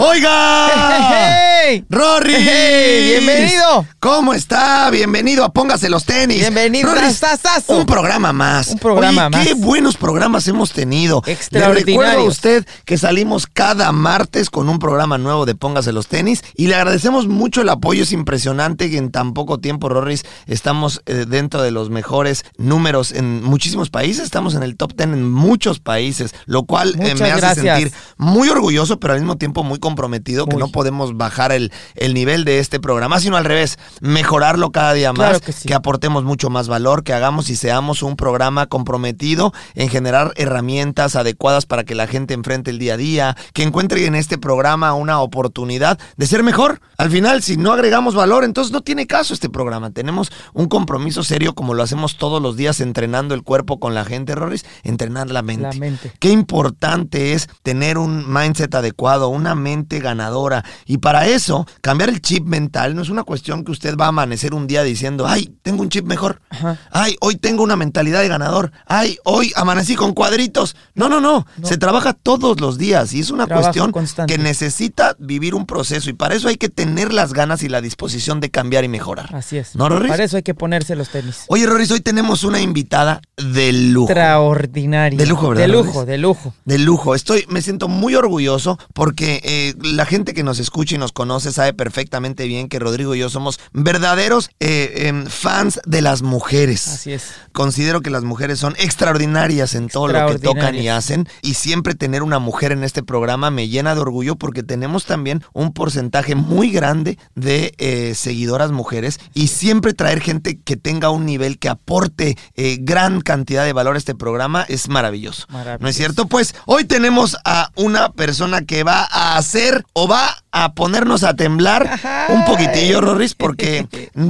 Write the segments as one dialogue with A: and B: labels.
A: ¡Oiga!
B: ¡Hey!
A: ¡Rory!
B: ¡Hey! ¡Bienvenido!
A: ¿Cómo está? Bienvenido a Póngase los tenis.
B: Bienvenido, tazazo.
A: Un programa más.
B: Un programa
A: Oye, Qué
B: más.
A: buenos programas hemos tenido. Le
B: Extraordinarios.
A: recuerdo a usted que salimos cada martes con un programa nuevo de Póngase los tenis y le agradecemos mucho el apoyo. Es impresionante que en tan poco tiempo, Rorris, estamos eh, dentro de los mejores números en muchísimos países. Estamos en el top 10 en muchos países, lo cual eh, me hace sentir muy orgulloso, pero al mismo tiempo muy comprometido, que no podemos bajar el, el nivel de este programa, sino al revés, mejorarlo cada día más,
B: Claro que sí.
A: aportemos mucho más valor, que hagamos y seamos un programa comprometido en generar herramientas adecuadas para que la gente enfrente el día a día, que encuentre en este programa una oportunidad de ser mejor. Al final, si no agregamos valor, entonces no tiene caso este programa. Tenemos un compromiso serio como lo hacemos todos los días entrenando el cuerpo con la gente, Rorris, entrenar la mente.
B: La mente.
A: Qué importante es tener un mindset adecuado, una mente ganadora. Y para eso, cambiar el chip mental no es una cuestión que usted va a amanecer un día diciendo, ay, tengo un chip mejor.
B: Ajá.
A: Ay, hoy tengo una mentalidad de ganador. Ay, hoy amanecí con cuadritos. No, no, no.
B: No.
A: Se trabaja todos los días y es una
B: Trabajo
A: cuestión
B: constante.
A: que necesita vivir un proceso. Y para eso hay que tener las ganas y la disposición de cambiar y mejorar.
B: Así es.
A: ¿No, Rorris?
B: Para eso hay que ponerse los tenis.
A: Oye, Roris, hoy tenemos una invitada de lujo.
B: Extraordinario.
A: De lujo, ¿verdad,
B: De lujo, de lujo.
A: De lujo. Estoy, me siento muy orgulloso porque eh, la gente que nos escucha y nos conoce sabe perfectamente bien que Rodrigo y yo somos verdaderos eh, em, fans de las mujeres.
B: Así es.
A: Considero que las mujeres son extraordinarias en todo lo que tocan y hacen y siempre tener una mujer en este programa me llena de orgullo porque tenemos también un porcentaje muy grande de eh, seguidoras mujeres y siempre traer gente que tenga un nivel que aporte eh, gran cantidad de valor a este programa es maravilloso. ¿No es
B: Maravilloso.
A: cierto? Pues hoy tenemos a una persona que va a hacer o va a ponernos a temblar un poquitillo, Rorris, porque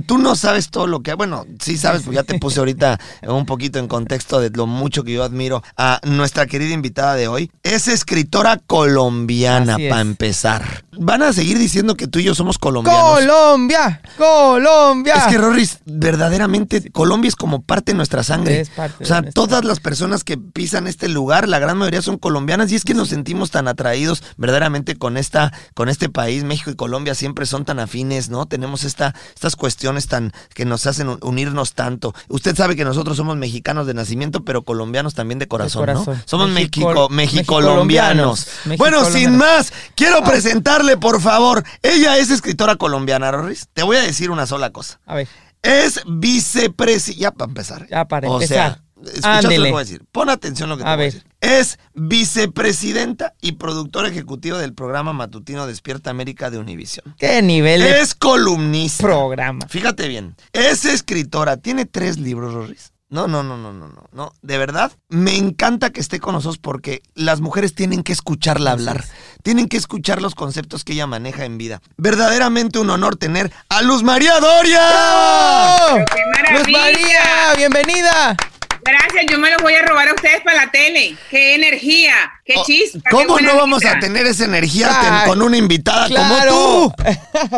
A: tú no sabes todo lo que... Bueno, sí sabes, porque ya te puse ahorita un poquito en contexto de lo mucho que yo admiro a nuestra querida invitada de hoy. Es escritora colombiana,
B: es.
A: para empezar. Van a seguir diciendo que tú y yo somos colombianos.
B: Colombia, Colombia.
A: Es que, Rorris, verdaderamente Colombia es como parte de nuestra sangre.
B: Es parte
A: o sea,
B: de
A: todas las personas que pisan este lugar, la gran mayoría son colombianas y es que nos sentimos tan atraídos verdaderamente con esta, con este país. México y Colombia siempre son tan afines, ¿no? Tenemos esta, estas cuestiones tan que nos hacen un- unirnos tanto. Usted sabe que nosotros somos mexicanos de nacimiento, pero colombianos también de corazón,
B: corazón.
A: ¿no? Somos México, mexicolombianos.
B: mexicolombianos.
A: Bueno, sin más, quiero presentarle, por favor. Ella es escritora colombiana, Rorris. Te voy a decir una sola cosa.
B: A ver,
A: Es vicepresidenta. Ya para empezar.
B: Ya para
A: o
B: empezar.
A: Sea, escuchaste lo que
B: Ándele.
A: voy a decir. Pon atención a lo que te
B: A
A: voy a
B: ver.
A: decir. Es vicepresidenta y productora ejecutiva del programa matutino Despierta América de Univisión.
B: qué nivel de
A: Es columnista.
B: programa.
A: Fíjate bien. Es escritora. Tiene tres libros, Rorris. No, no, no, no, no, no, no. De verdad, me encanta que esté con nosotros porque las mujeres tienen que escucharla hablar. Tienen que escuchar los conceptos que ella maneja en vida. Verdaderamente un honor tener a Luz María Doria.
C: ¡Qué
B: Luz! María, bienvenida.
C: Gracias, yo me los voy a robar a ustedes para la tele. ¡Qué energía! ¡Qué
A: Oh,
C: chispa!
A: ¿Cómo no vamos a tener esa energía
B: Ay,
A: con una invitada
B: Claro.
A: como tú?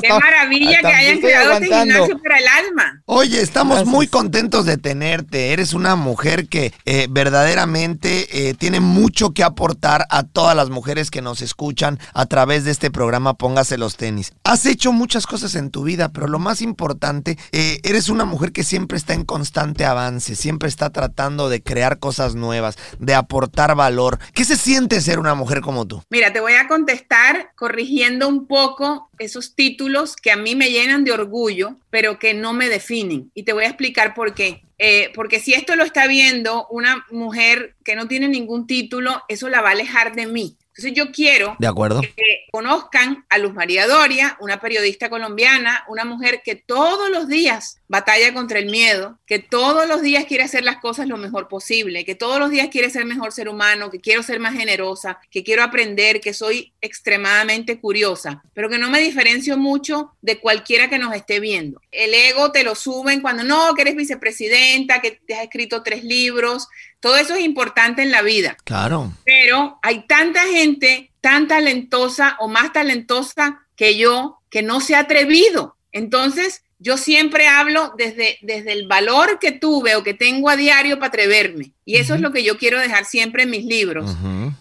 C: ¡Qué maravilla que hayan creado este gimnasio para el alma!
A: Oye, estamos
B: Gracias.
A: muy contentos de tenerte. Eres una mujer que eh, verdaderamente eh, tiene mucho que aportar a todas las mujeres que nos escuchan a través de este programa Póngase los tenis. Has hecho muchas cosas en tu vida, pero lo más importante, eh, eres una mujer que siempre está en constante avance, siempre está tratando de crear cosas nuevas, de aportar valor. ¿Qué se siente ser una mujer como tú?
C: Mira, te voy a contestar corrigiendo un poco esos títulos que a mí me llenan de orgullo, pero que no me definen. Y te voy a explicar por qué. Eh, porque si esto lo está viendo una mujer que no tiene ningún título, eso la va a alejar de mí. Entonces yo quiero
A: ¿De acuerdo?
C: que conozcan a Luz María Doria, una periodista colombiana, una mujer que todos los días batalla contra el miedo, que todos los días quiere hacer las cosas lo mejor posible, que todos los días quiere ser mejor ser humano, que quiero ser más generosa, que quiero aprender, que soy extremadamente curiosa, pero que no me diferencio mucho de cualquiera que nos esté viendo. El ego te lo suben cuando no, que eres vicepresidenta, que te has escrito tres libros, todo eso es importante en la vida.
A: Claro.
C: Pero hay tanta gente tan talentosa o más talentosa que yo que no se ha atrevido. Entonces, yo siempre hablo desde, desde el valor que tuve o que tengo a diario para atreverme. Y eso es lo que yo quiero dejar siempre en mis libros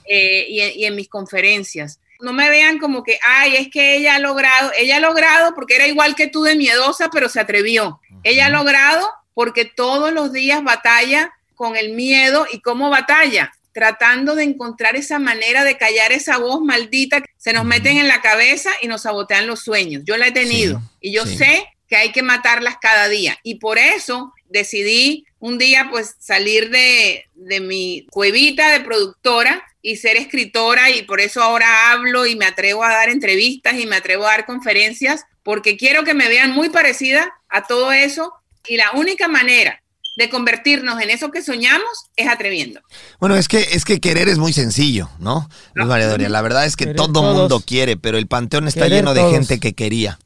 C: eh, y, y en mis conferencias no me vean como que, ay, es que ella ha logrado, ella ha logrado porque era igual que tú de miedosa, pero se atrevió. Ella ha logrado porque todos los días batalla con el miedo y cómo batalla, tratando de encontrar esa manera de callar esa voz maldita que se nos meten en la cabeza y nos sabotean los sueños. Yo la he tenido y yo sé que hay que matarlas cada día. Y por eso decidí un día pues salir de, de mi cuevita de productora y ser escritora y por eso ahora hablo y me atrevo a dar entrevistas y me atrevo a dar conferencias porque quiero que me vean muy parecida a todo eso y la única manera de convertirnos en eso que soñamos es atreviendo.
A: Bueno, es que es que querer es muy sencillo, ¿no? María Doria, la verdad es que todo mundo quiere, pero el panteón está lleno de gente que quería.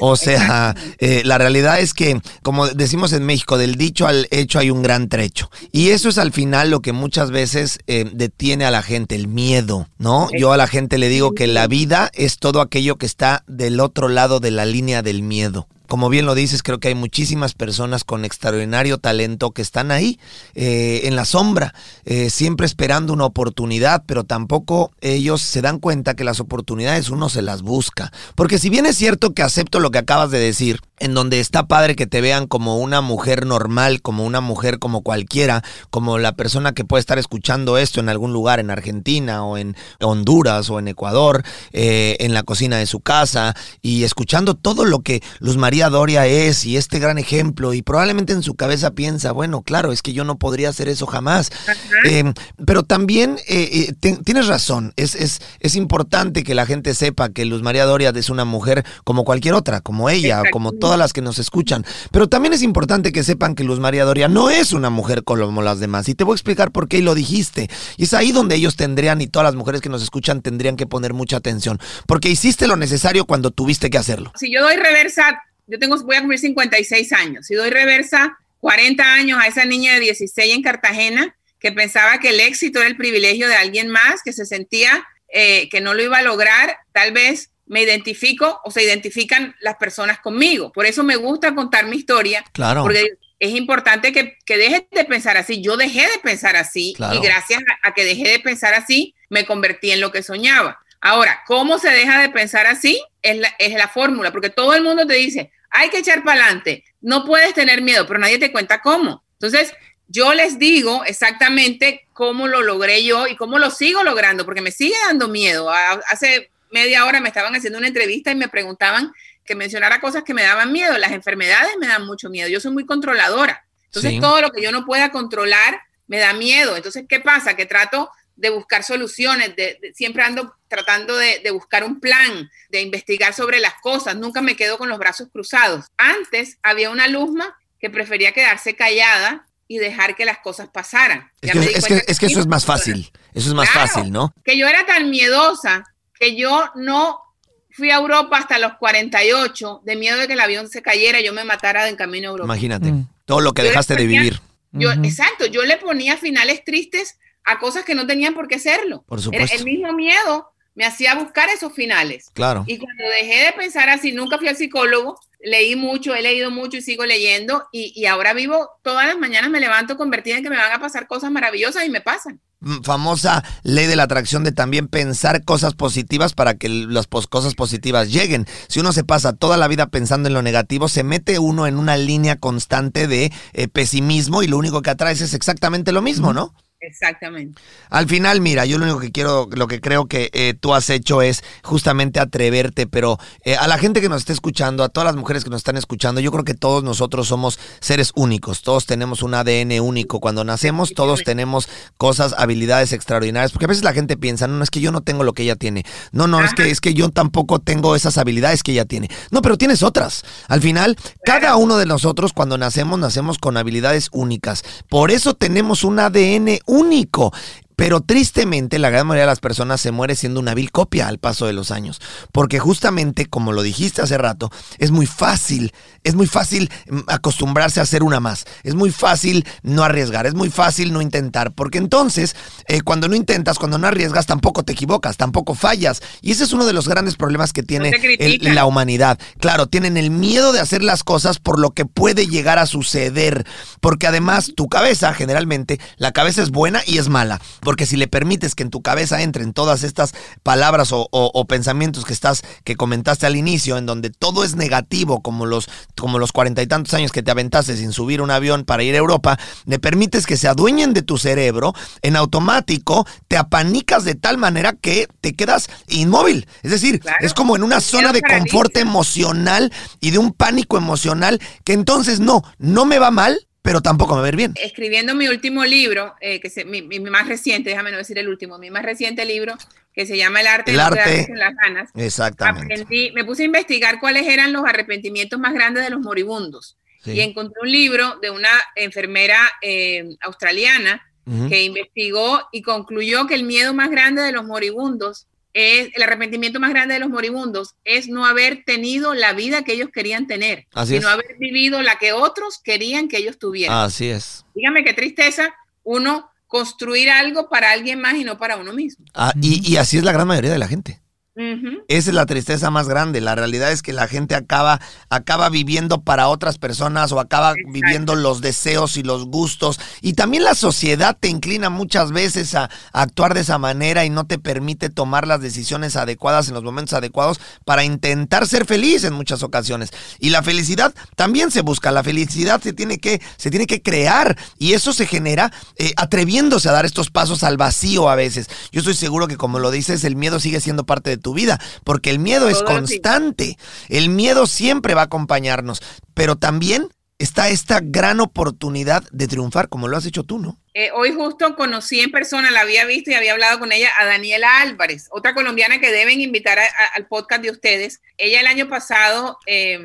A: O sea, eh, la realidad es que, como decimos en México, del dicho al hecho hay un gran trecho. Y eso es al final lo que muchas veces eh, detiene a la gente, el miedo, ¿no? Yo a la gente le digo que la vida es todo aquello que está del otro lado de la línea del miedo como bien lo dices, creo que hay muchísimas personas con extraordinario talento que están ahí eh, en la sombra, eh, siempre esperando una oportunidad, pero tampoco ellos se dan cuenta que las oportunidades uno se las busca. Porque si bien es cierto que acepto lo que acabas de decir, en donde está padre que te vean como una mujer normal, como una mujer como cualquiera, como la persona que puede estar escuchando esto en algún lugar, en Argentina o en Honduras o en Ecuador, eh, en la cocina de su casa y escuchando todo lo que Luz María Doria es y este gran ejemplo y probablemente en su cabeza piensa, bueno, claro, es que yo no podría hacer eso jamás. Eh, pero también eh, tienes razón, es, es, es importante que la gente sepa que Luz María Doria es una mujer como cualquier otra, como ella, como toda las que nos escuchan. Pero también es importante que sepan que Luz María Doria no es una mujer como las demás. Y te voy a explicar por qué y lo dijiste. Y es ahí donde ellos tendrían, y todas las mujeres que nos escuchan tendrían que poner mucha atención. Porque hiciste lo necesario cuando tuviste que hacerlo.
C: Si yo doy reversa, yo tengo, voy a cumplir 56 años. Si doy reversa 40 años a esa niña de 16 en Cartagena, que pensaba que el éxito era el privilegio de alguien más, que se sentía eh, que no lo iba a lograr, tal vez me identifico o se identifican las personas conmigo. Por eso me gusta contar mi historia.
A: Claro.
C: Porque es importante que, que dejes de pensar así. Yo dejé de pensar así y gracias a, que dejé de pensar así, me convertí en lo que soñaba. Ahora, ¿cómo se deja de pensar así? Es la, es la fórmula, porque todo el mundo te dice, hay que echar para adelante, no puedes tener miedo, pero nadie te cuenta cómo. Entonces, yo les digo exactamente cómo lo logré yo y cómo lo sigo logrando, porque me sigue dando miedo. Hace media hora me estaban haciendo una entrevista y me preguntaban que mencionara cosas que me daban miedo. Las enfermedades me dan mucho miedo. Yo soy muy controladora. Entonces, todo lo que yo no pueda controlar me da miedo. Entonces, ¿qué pasa? Que trato de buscar soluciones, de, siempre ando tratando de, de, buscar un plan, de investigar sobre las cosas, nunca me quedo con los brazos cruzados. Antes había una Luzma que prefería quedarse callada y dejar que las cosas pasaran.
A: Es que, es que, es que, eso es más fácil, eso es más fácil, ¿no?
C: Que yo era tan miedosa que yo no fui a Europa hasta los 48 de miedo de que el avión se cayera y yo me matara en camino a Europa.
A: Imagínate, mm. todo lo que dejaste de vivir.
C: Yo, Exacto, yo le ponía finales tristes a cosas que no tenían por qué serlo.
A: Por supuesto.
C: El mismo miedo me hacía buscar esos finales.
A: Claro.
C: Y cuando dejé de pensar así, nunca fui al psicólogo, leí mucho, he leído mucho y sigo leyendo y, y ahora vivo, todas las mañanas me levanto convertida en que me van a pasar cosas maravillosas y me pasan.
A: Mm, famosa ley de la atracción de también pensar cosas positivas para que las cosas positivas lleguen. Si uno se pasa toda la vida pensando en lo negativo, se mete uno en una línea constante de eh, pesimismo y lo único que atrae es exactamente lo mismo, ¿no?
C: Exactamente.
A: Al final, mira, yo lo único que quiero, lo que creo que eh, tú has hecho es justamente atreverte, pero eh, a la gente que nos está escuchando, a todas las mujeres que nos están escuchando, yo creo que todos nosotros somos seres únicos, todos tenemos un ADN único. Cuando nacemos, todos tenemos cosas, habilidades extraordinarias, porque a veces la gente piensa, no, no es que yo no tengo lo que ella tiene. No, no, es que, es que yo tampoco tengo esas habilidades que ella tiene. No, pero tienes otras. Al final, cada uno de nosotros cuando nacemos, nacemos con habilidades únicas. Por eso tenemos un ADN único único pero tristemente la gran mayoría de las personas se muere siendo una vil copia al paso de los años. Porque justamente, como lo dijiste hace rato, es muy fácil, es muy fácil mm, acostumbrarse a ser una más. Es muy fácil no arriesgar, es muy fácil no intentar. Porque entonces, eh, cuando no intentas, cuando no arriesgas, tampoco te equivocas, tampoco fallas. Y ese es uno de los grandes problemas que tiene el- la humanidad. Claro, tienen el miedo de hacer las cosas por lo que puede llegar a suceder. Porque además tu cabeza, generalmente, la cabeza es buena y es mala. Porque si le permites que en tu cabeza entren todas estas palabras o, o- o pensamientos que estás, que comentaste al inicio, en donde todo es negativo, como los, como los cuarenta y tantos años que te aventaste sin subir un avión para ir a Europa, le permites que se adueñen de tu cerebro, en automático te apanicas de tal manera que te quedas inmóvil. Es decir,
C: Claro.
A: es como en una zona de confort emocional y de un pánico emocional que entonces no, no me va mal, pero tampoco me va a ir bien.
C: Escribiendo mi último libro, eh, que se- mi, más reciente, déjame no decir el último, mi más reciente libro, que se llama El arte
A: El
C: de
A: arte.
C: las ganas.
A: Exactamente.
C: Aprendí, me puse a investigar cuáles eran los arrepentimientos más grandes de los moribundos.
A: Sí.
C: Y encontré un libro de una enfermera eh, australiana que investigó y concluyó que el miedo más grande de los moribundos es, el arrepentimiento más grande de los moribundos es no haber tenido la vida que ellos querían tener,
A: Así
C: y
A: es.
C: no haber vivido la que otros querían que ellos tuvieran.
A: Así es.
C: Dígame qué tristeza uno construir algo para alguien más y no para uno mismo.
A: Ah, y, y así es la gran mayoría de la gente. Esa es la tristeza más grande. La realidad es que la gente acaba, acaba viviendo para otras personas o acaba
C: Exacto.
A: viviendo los deseos y los gustos. Y también la sociedad te inclina muchas veces a, a actuar de esa manera y no te permite tomar las decisiones adecuadas en los momentos adecuados para intentar ser feliz en muchas ocasiones. Y la felicidad también se busca. La felicidad se tiene que, se tiene que crear y eso se genera eh, atreviéndose a dar estos pasos al vacío a veces. Yo estoy seguro que como lo dices, el miedo sigue siendo parte de tu vida, porque el miedo es constante. El miedo siempre va a acompañarnos, pero también está esta gran oportunidad de triunfar, como lo has hecho tú, ¿no?
C: Eh, hoy justo conocí en persona, la había visto y había hablado con ella, a Daniela Álvarez, otra colombiana que deben invitar a- a- al podcast de ustedes. Ella el año pasado eh,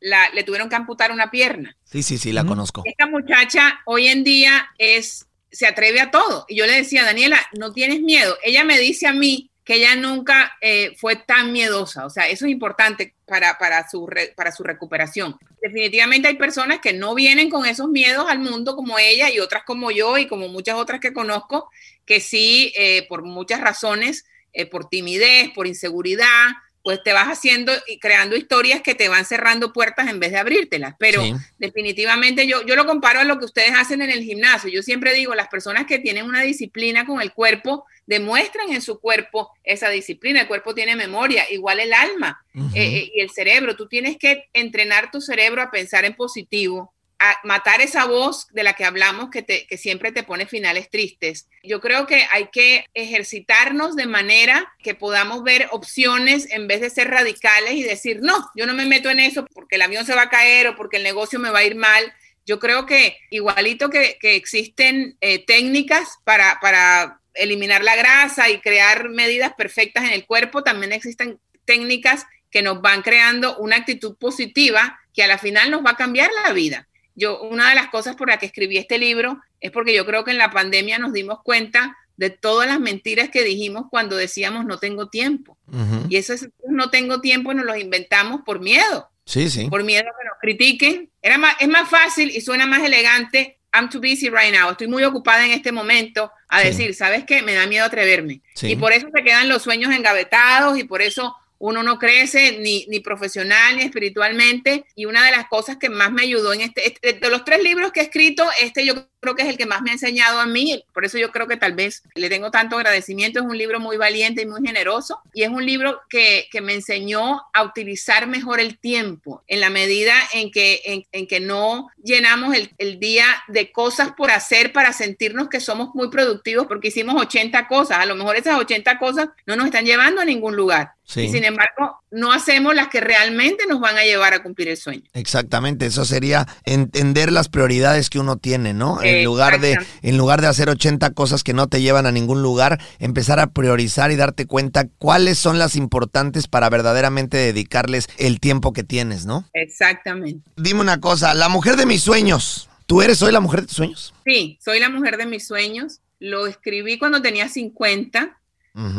C: la- le tuvieron que amputar una pierna.
A: Sí, sí, sí, la conozco.
C: Esta muchacha hoy en día es, se atreve a todo. Y yo le decía, Daniela, no tienes miedo. Ella me dice a mí que ella nunca eh, fue tan miedosa. O sea, eso es importante para, para, su para su recuperación. Definitivamente hay personas que no vienen con esos miedos al mundo como ella y otras como yo y como muchas otras que conozco, que sí, eh, por muchas razones, eh, por timidez, por inseguridad, pues te vas haciendo y creando historias que te van cerrando puertas en vez de abrírtelas. Pero
A: Sí.
C: definitivamente yo, yo lo comparo a lo que ustedes hacen en el gimnasio. Yo siempre digo, las personas que tienen una disciplina con el cuerpo demuestran en su cuerpo esa disciplina. El cuerpo tiene memoria, igual el alma eh, eh, y el cerebro. Tú tienes que entrenar tu cerebro a pensar en positivo, a matar esa voz de la que hablamos que, te, que siempre te pone finales tristes. Yo creo que hay que ejercitarnos de manera que podamos ver opciones en vez de ser radicales y decir, no, yo no me meto en eso porque el avión se va a caer o porque el negocio me va a ir mal. Yo creo que igualito que, que existen eh, técnicas para, para eliminar la grasa y crear medidas perfectas en el cuerpo, también existen técnicas que nos van creando una actitud positiva que a la final nos va a cambiar la vida. Yo, una de las cosas por las que escribí este libro es porque yo creo que en la pandemia nos dimos cuenta de todas las mentiras que dijimos cuando decíamos no tengo tiempo.
A: Ujú.
C: Y eso es, no tengo tiempo, nos los inventamos por miedo,
A: Sí, sí.
C: por miedo a que nos critiquen. Era más, es más fácil y suena más elegante. I'm too busy right now. Estoy muy ocupada en este momento a
A: Sí.
C: decir, ¿sabes qué? Me da miedo atreverme.
A: Sí.
C: Y por eso se quedan los sueños engavetados y por eso uno no crece ni, ni profesional ni espiritualmente. Y una de las cosas que más me ayudó en este, este- de los tres libros que he escrito, este yo creo que es el que más me ha enseñado a mí, por eso yo creo que tal vez le tengo tanto agradecimiento, es un libro muy valiente y muy generoso y es un libro que, que me enseñó a utilizar mejor el tiempo en la medida en que, en, en que no llenamos el, el, día de cosas por hacer para sentirnos que somos muy productivos porque hicimos 80 cosas, a lo mejor esas 80 cosas no nos están llevando a ningún lugar. Sí. Y sin embargo, no hacemos las que realmente nos van a llevar a cumplir el sueño.
A: Exactamente, eso sería entender las prioridades que uno tiene, ¿no? En lugar de en lugar de hacer 80 cosas que no te llevan a ningún lugar, empezar a priorizar y darte cuenta cuáles son las importantes para verdaderamente dedicarles el tiempo que tienes, ¿no?
C: Exactamente.
A: Dime una cosa, la mujer de mis sueños. ¿Tú eres hoy la mujer de tus sueños?
C: Sí, soy la mujer de mis sueños. Lo escribí cuando tenía 50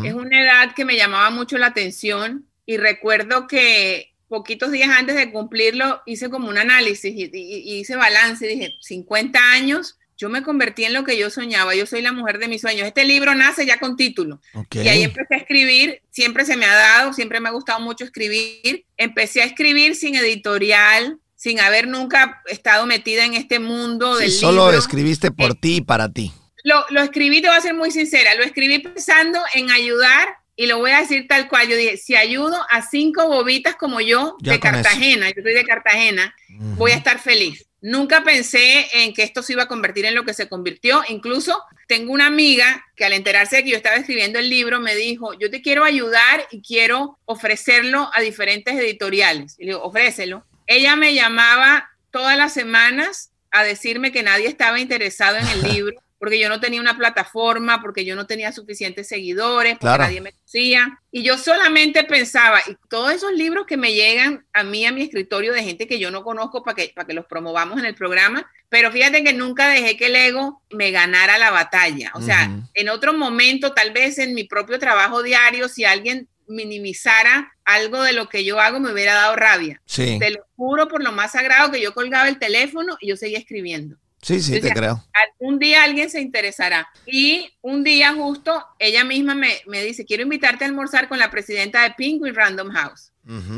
C: es una edad que me llamaba mucho la atención y recuerdo que poquitos días antes de cumplirlo hice como un análisis y, y, hice balance y dije, 50 años, yo me convertí en lo que yo soñaba, yo soy la mujer de mis sueños. Este libro nace ya con título. Okay. Y ahí empecé a escribir, siempre se me ha dado, siempre me ha gustado mucho escribir. Empecé a escribir sin editorial, sin haber nunca estado metida en este mundo
A: sí,
C: del
A: solo
C: libro.
A: escribiste por eh, ti y para ti.
C: Lo, lo, escribí, te voy a ser muy sincera, lo escribí pensando en ayudar y lo voy a decir tal cual. Yo dije, si ayudo a cinco bobitas como yo
A: Ya
C: de Cartagena, yo soy de Cartagena, voy a estar feliz. Nunca pensé en que esto se iba a convertir en lo que se convirtió. Incluso tengo una amiga que al enterarse de que yo estaba escribiendo el libro me dijo, yo te quiero ayudar y quiero ofrecerlo a diferentes editoriales. Y le digo, ofrécelo. Ella me llamaba todas las semanas a decirme que nadie estaba interesado en el libro porque yo no tenía una plataforma, porque yo no tenía suficientes seguidores, porque
A: Claro.
C: nadie me conocía. Y yo solamente pensaba, y todos esos libros que me llegan a mí, a mi escritorio, de gente que yo no conozco para que, para que los promovamos en el programa, pero fíjate que nunca dejé que el ego me ganara la batalla. O sea,
A: Ujú.
C: en otro momento, tal vez en mi propio trabajo diario, si alguien minimizara algo de lo que yo hago, me hubiera dado rabia.
A: Sí,
C: Te lo juro por lo más sagrado que yo colgaba el teléfono y yo seguía escribiendo.
A: sí, sí, te
C: Decía,
A: creo.
C: Algún día alguien se interesará. Y un día justo ella misma me, me dice, quiero invitarte a almorzar con la presidenta de Penguin Random House,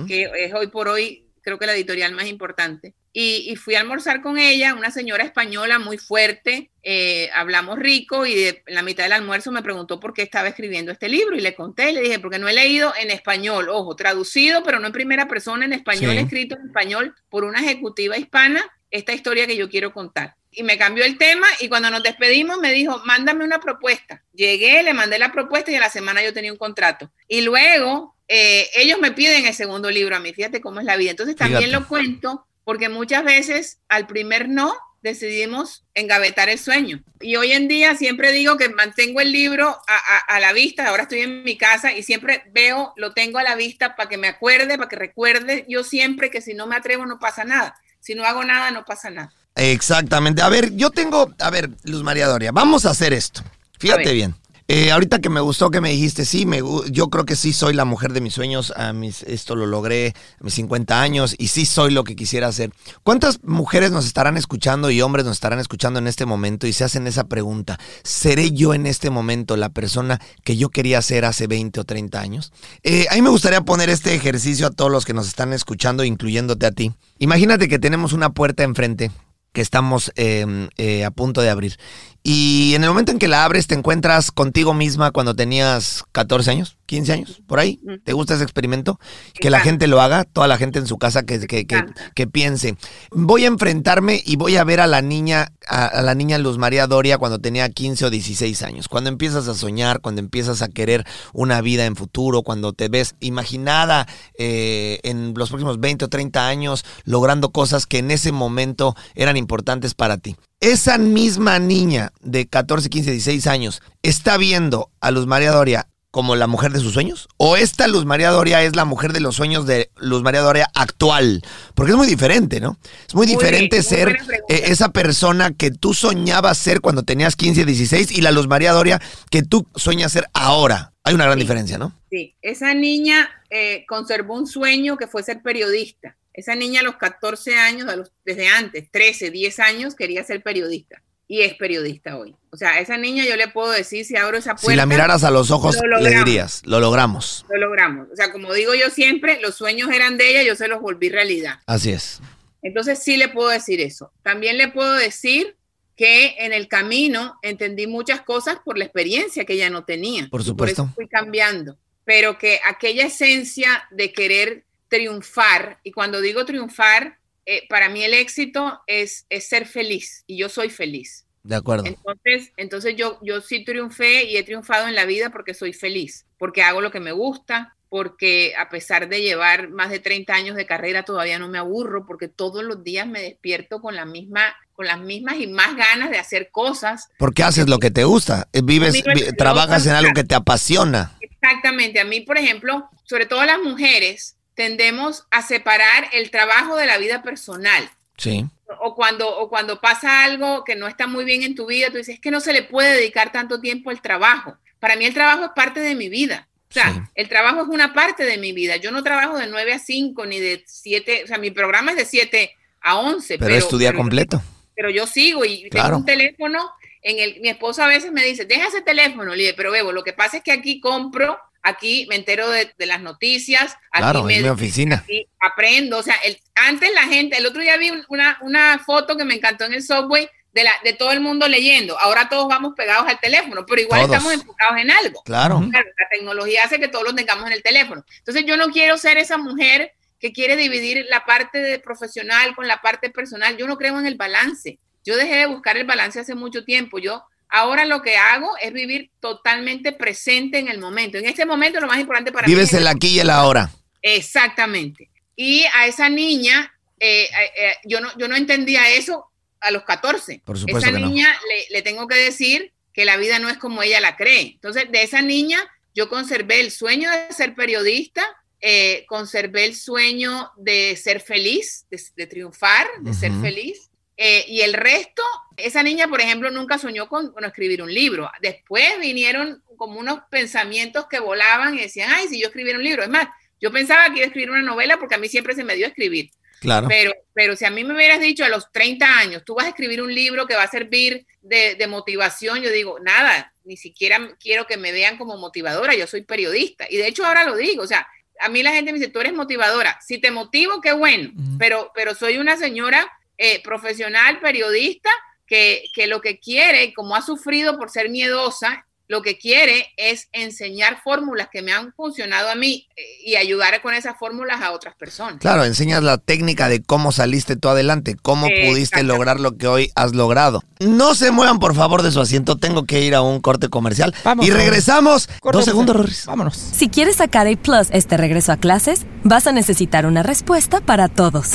C: que es hoy por hoy creo que la editorial más importante. Y, y fui a almorzar con ella, una señora española muy fuerte, eh, hablamos rico y de, en la mitad del almuerzo me preguntó por qué estaba escribiendo este libro y le conté, le dije, porque no he leído en español, ojo, traducido, pero no en primera persona, en español,
A: Sí.
C: escrito en español por una ejecutiva hispana, esta historia que yo quiero contar. Y me cambió el tema y cuando nos despedimos me dijo, mándame una propuesta. Llegué, le mandé la propuesta y a la semana yo tenía un contrato. Y luego eh, ellos me piden el segundo libro a mí, fíjate cómo es la vida. Entonces también
A: Fíjate.
C: lo cuento porque muchas veces al primer no decidimos engavetar el sueño. Y hoy en día siempre digo que mantengo el libro a, a- a la vista, ahora estoy en mi casa y siempre veo, lo tengo a la vista para que me acuerde, para que recuerde yo siempre que si no me atrevo no pasa nada. Si no hago nada, no pasa nada.
A: Exactamente. A ver, yo tengo, a ver, Luz María Doria, vamos a hacer esto. Fíjate bien. Eh, ahorita que me gustó que me dijiste, sí, me, yo creo que sí soy la mujer de mis sueños, a mis, esto lo logré a mis 50 años y sí soy lo que quisiera hacer. ¿Cuántas mujeres nos estarán escuchando y hombres nos estarán escuchando en este momento y se hacen esa pregunta? ¿Seré yo en este momento la persona que yo quería ser hace 20 o 30 años? Eh, a mí me gustaría poner este ejercicio a todos los que nos están escuchando, incluyéndote a ti. Imagínate que tenemos una puerta enfrente que estamos eh, eh, a punto de abrir. Y en el momento en que la abres, te encuentras contigo misma cuando tenías 14 años, 15 años, por ahí. ¿Te gusta ese experimento? Que la gente lo haga, toda la gente en su casa que, que, que, piense. Voy a enfrentarme y voy a ver a la niña, a, a la niña Luz María Doria cuando tenía 15 o 16 años. Cuando empiezas a soñar, cuando empiezas a querer una vida en futuro, cuando te ves imaginada eh, en los próximos 20 o 30 años logrando cosas que en ese momento eran importantes para ti. Esa misma niña de 14, 15, 16 años está viendo a Luz María Doria como la mujer de sus sueños? ¿O esta Luz María Doria es la mujer de los sueños de Luz María Doria actual? Porque es muy diferente, ¿no? Es muy
C: Muy
A: diferente
C: bien,
A: ser eh, esa persona que tú soñabas ser cuando tenías 15, 16 y la Luz María Doria que tú sueñas ser ahora. Hay una gran
C: Sí.
A: diferencia, ¿no?
C: Sí, esa niña eh, conservó un sueño que fue ser periodista. Esa niña a los 14 años, a los- desde antes, 13, 10 años, quería ser periodista. Y es periodista hoy. O sea, a esa niña yo le puedo decir, si abro esa puerta,
A: Si la miraras a los ojos,
C: lo
A: le dirías, lo logramos.
C: lo logramos. O sea, como digo yo siempre, los sueños eran de ella, yo se los volví realidad.
A: Así es.
C: Entonces sí le puedo decir eso. También le puedo decir que en el camino entendí muchas cosas por la experiencia que ella no tenía.
A: Por supuesto.
C: eso fui cambiando. Pero que aquella esencia de querer triunfar, y cuando digo triunfar, eh, para mí el éxito es, es ser feliz, y yo soy feliz.
A: De acuerdo.
C: Entonces, entonces yo, yo sí triunfé y he triunfado en la vida porque soy feliz, porque hago lo que me gusta, porque a pesar de llevar más de 30 años de carrera todavía no me aburro, porque todos los días me despierto con la misma, con las mismas y más ganas de hacer cosas.
A: Porque haces lo que te gusta. Eh, Vives, trabajas en algo que te apasiona.
C: Exactamente. A mí, por ejemplo, sobre todo las mujeres, tendemos a separar el trabajo de la vida personal.
A: Sí.
C: o cuando, o cuando pasa algo que no está muy bien en tu vida, tú dices, es que no se le puede dedicar tanto tiempo al trabajo. Para mí el trabajo es parte de mi vida. O sea,
A: Sí.
C: el trabajo es una parte de mi vida. Yo no trabajo de 9 a 5 ni de 7, o sea, mi programa es de 7 a 11.
A: Pero, es tu día
C: pero-
A: completo.
C: Pero yo sigo y
A: Claro.
C: tengo un teléfono en el, mi esposo a veces me dice, deja ese teléfono, le digo, pero Bebo, lo que pasa es que aquí compro, aquí me entero de, de las noticias, aquí
A: Claro,
C: me
A: es mi oficina.
C: y aprendo. O sea, el, antes la gente, el otro día vi un- una, una foto que me encantó en el subway de, la, de todo el mundo leyendo. Ahora todos vamos pegados al teléfono, pero igual
A: Todos.
C: estamos enfocados en algo.
A: Claro.
C: Claro, la tecnología hace que todos lo tengamos en el teléfono. Entonces yo no quiero ser esa mujer que quiere dividir la parte de profesional con la parte personal. Yo no creo en el balance. Yo dejé de buscar el balance hace mucho tiempo. Yo ahora lo que hago es vivir totalmente presente en el momento. En este momento lo más importante para mí
A: Vives
C: es
A: el aquí y el ahora.
C: Exactamente. Y a esa niña, eh, eh, eh, yo, no, yo no entendía eso a los 14.
A: Por supuesto
C: esa
A: que no.
C: niña le, le tengo que decir que la vida no es como ella la cree. Entonces, de esa niña yo conservé el sueño de ser periodista, eh, conservé el sueño de ser feliz, de, de triunfar, de ser
A: Ujú.
C: feliz. Eh, y el resto, esa niña, por ejemplo, nunca soñó con, con escribir un libro. Después vinieron como unos pensamientos que volaban y decían, ay, si yo escribiera un libro. Es más, yo pensaba que iba a escribir una novela porque a mí siempre se me dio escribir.
A: Claro.
C: Pero, pero si a mí me hubieras dicho a los 30 años, tú vas a escribir un libro que va a servir de, de motivación, yo digo, nada, ni siquiera quiero que me vean como motivadora, yo soy periodista. Y de hecho ahora lo digo, o sea, a mí la gente me dice, tú eres motivadora. Si te motivo, qué bueno, pero, pero soy una señora eh, profesional, periodista, que, que lo que quiere, como ha sufrido por ser miedosa, lo que quiere es enseñar fórmulas que me han funcionado a mí eh, y ayudar con esas fórmulas a otras personas.
A: Claro, enseñas la técnica de cómo saliste tú adelante, cómo pudiste
C: Exactamente.
A: lograr lo que hoy has logrado. No se muevan por favor de su asiento, tengo que ir a un corte comercial.
B: Vamos,
A: y regresamos.
B: Corte,
A: Dos segundos, Rorris.
B: Vámonos.
D: Si quieres sacar A Plus este regreso a clases, vas a necesitar una respuesta para todos.